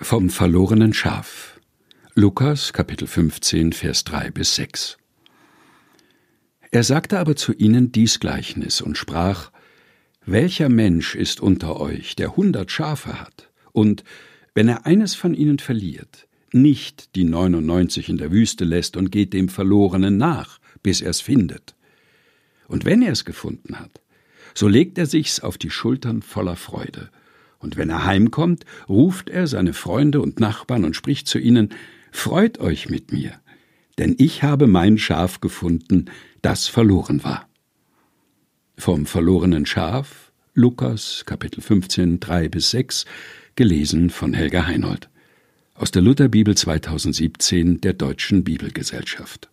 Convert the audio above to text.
Vom verlorenen Schaf. Lukas Kapitel 15 Vers 3 bis 6. Er sagte aber zu ihnen dies Gleichnis und sprach: Welcher Mensch ist unter euch, der hundert Schafe hat, und wenn er eines von ihnen verliert, nicht die neunundneunzig in der Wüste lässt und geht dem Verlorenen nach, bis er's findet? Und wenn er es gefunden hat, so legt er sich's auf die Schultern voller Freude und wenn er heimkommt, ruft er seine Freunde und Nachbarn und spricht zu ihnen Freut euch mit mir, denn ich habe mein Schaf gefunden, das verloren war. Vom verlorenen Schaf, Lukas, Kapitel 15, 3 bis 6, gelesen von Helga Heinold. Aus der Lutherbibel 2017 der Deutschen Bibelgesellschaft.